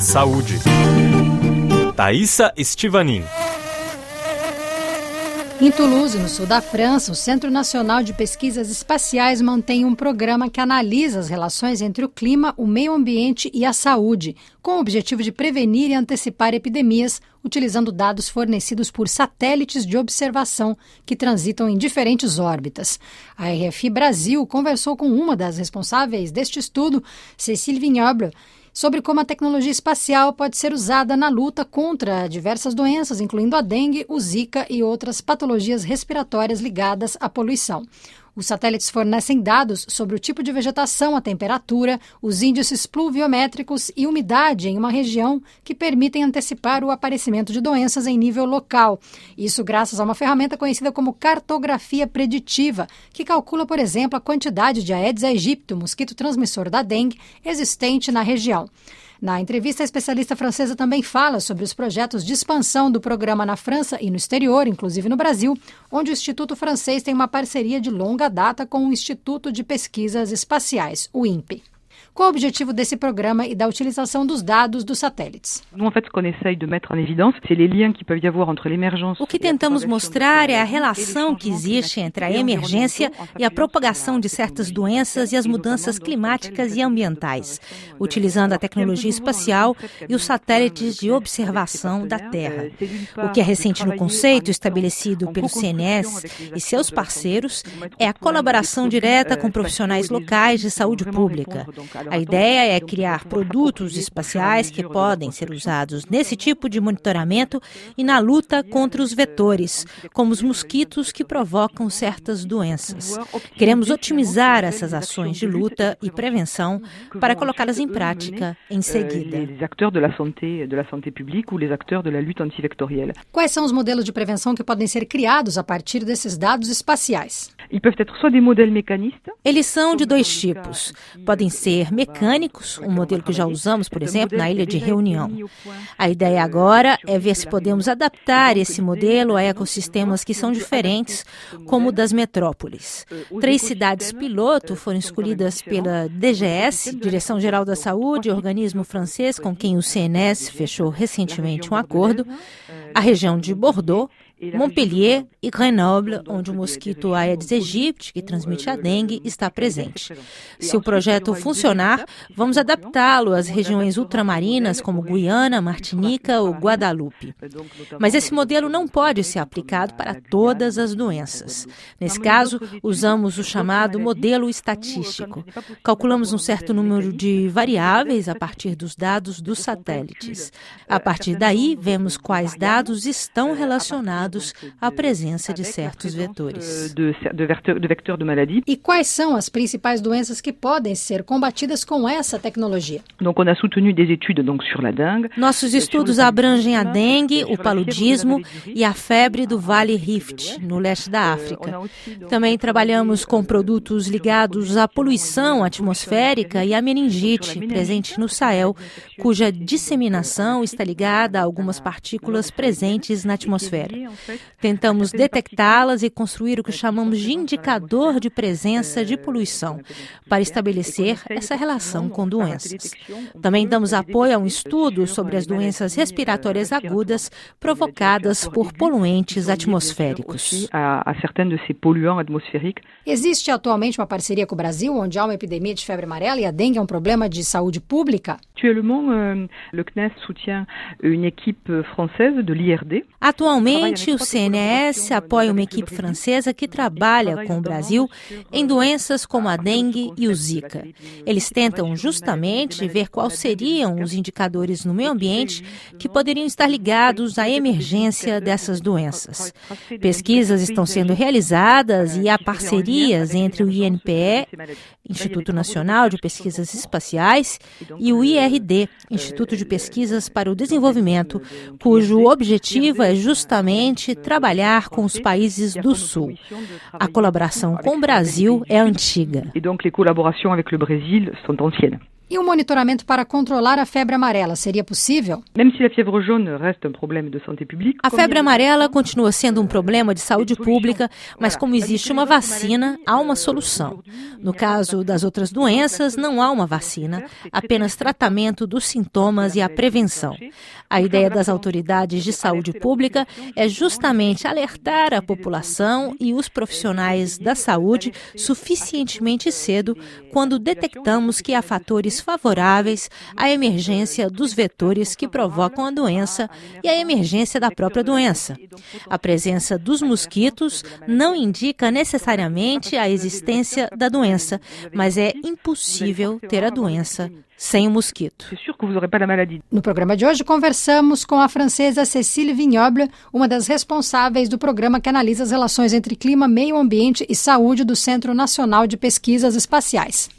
Saúde. Thaisa Estivanin. Em Toulouse, no sul da França, o Centro Nacional de Pesquisas Espaciais mantém um programa que analisa as relações entre o clima, o meio ambiente e a saúde, com o objetivo de prevenir e antecipar epidemias, utilizando dados fornecidos por satélites de observação que transitam em diferentes órbitas. A RFI Brasil conversou com uma das responsáveis deste estudo, Cécile Vignoble, sobre como a tecnologia espacial pode ser usada na luta contra diversas doenças, incluindo a dengue, o Zika e outras patologias respiratórias ligadas à poluição. Os satélites fornecem dados sobre o tipo de vegetação, a temperatura, os índices pluviométricos e umidade em uma região que permitem antecipar o aparecimento de doenças em nível local. Isso graças a uma ferramenta conhecida como cartografia preditiva, que calcula, por exemplo, a quantidade de Aedes aegypti, mosquito transmissor da dengue, existente na região. Na entrevista, a especialista francesa também fala sobre os projetos de expansão do programa na França e no exterior, inclusive no Brasil, onde o Instituto Francês tem uma parceria de longa data com o Instituto de Pesquisas Espaciais, o INPE. Qual o objetivo desse programa e da utilização dos dados dos satélites? O que tentamos mostrar é a relação que existe entre a emergência e a propagação de certas doenças e as mudanças climáticas e ambientais, utilizando a tecnologia espacial e os satélites de observação da Terra. O que é recente no conceito estabelecido pelo CNS e seus parceiros é a colaboração direta com profissionais locais de saúde pública. A ideia é criar produtos espaciais que podem ser usados nesse tipo de monitoramento e na luta contra os vetores, como os mosquitos que provocam certas doenças. Queremos otimizar essas ações de luta e prevenção para colocá-las em prática em seguida. Quais são os modelos de prevenção que podem ser criados a partir desses dados espaciais? Eles são de dois tipos. Podem ser mecânicos, um modelo que já usamos, por exemplo, na ilha de Reunião. A ideia agora é ver se podemos adaptar esse modelo a ecossistemas que são diferentes, como o das metrópoles. Três cidades piloto foram escolhidas pela DGS, Direção Geral da Saúde, organismo francês com quem o CNS fechou recentemente um acordo, a região de Bordeaux, Montpellier e Grenoble, onde o mosquito Aedes aegypti, que transmite a dengue, está presente. Se o projeto funcionar, vamos adaptá-lo às regiões ultramarinas como Guiana, Martinica ou Guadalupe. Mas esse modelo não pode ser aplicado para todas as doenças. Nesse caso, usamos o chamado modelo estatístico. Calculamos um certo número de variáveis a partir dos dados dos satélites. A partir daí, vemos quais dados estão relacionados associados à presença de certos vetores. E quais são as principais doenças que podem ser combatidas com essa tecnologia? Nossos estudos abrangem a dengue, o paludismo e a febre do Vale Rift, no leste da África. Também trabalhamos com produtos ligados à poluição atmosférica e à meningite, presente no Sahel, cuja disseminação está ligada a algumas partículas presentes na atmosfera. Tentamos detectá-las e construir o que chamamos de indicador de presença de poluição, para estabelecer essa relação com doenças. Também damos apoio a um estudo sobre as doenças respiratórias agudas provocadas por poluentes atmosféricos. Existe atualmente uma parceria com o Brasil, onde há uma epidemia de febre amarela e a dengue é um problema de saúde pública? Atualmente, o CNS apoia uma equipe francesa que trabalha com o Brasil em doenças como a dengue e o Zika. Eles tentam justamente ver quais seriam os indicadores no meio ambiente que poderiam estar ligados à emergência dessas doenças. Pesquisas estão sendo realizadas e há parcerias entre o INPE, Instituto Nacional de Pesquisas Espaciais, e o IRD, Instituto de Pesquisas para o Desenvolvimento, cujo objetivo é justamente trabalhar com os países do Sul. A colaboração com o Brasil é antiga. E donc les collaborations avec le Brésil sont anciennes. E o monitoramento para controlar a febre amarela seria possível? A febre amarela continua sendo um problema de saúde pública, mas como existe uma vacina, há uma solução. No caso das outras doenças, não há uma vacina, apenas tratamento dos sintomas e a prevenção. A ideia das autoridades de saúde pública é justamente alertar a população e os profissionais da saúde suficientemente cedo quando detectamos que há fatores favoráveis à emergência dos vetores que provocam a doença e à emergência da própria doença. A presença dos mosquitos não indica necessariamente a existência da doença, mas é impossível ter a doença sem o mosquito. No programa de hoje, conversamos com a francesa Cécile Vignoble, uma das responsáveis do programa que analisa as relações entre clima, meio ambiente e saúde do Centro Nacional de Pesquisas Espaciais.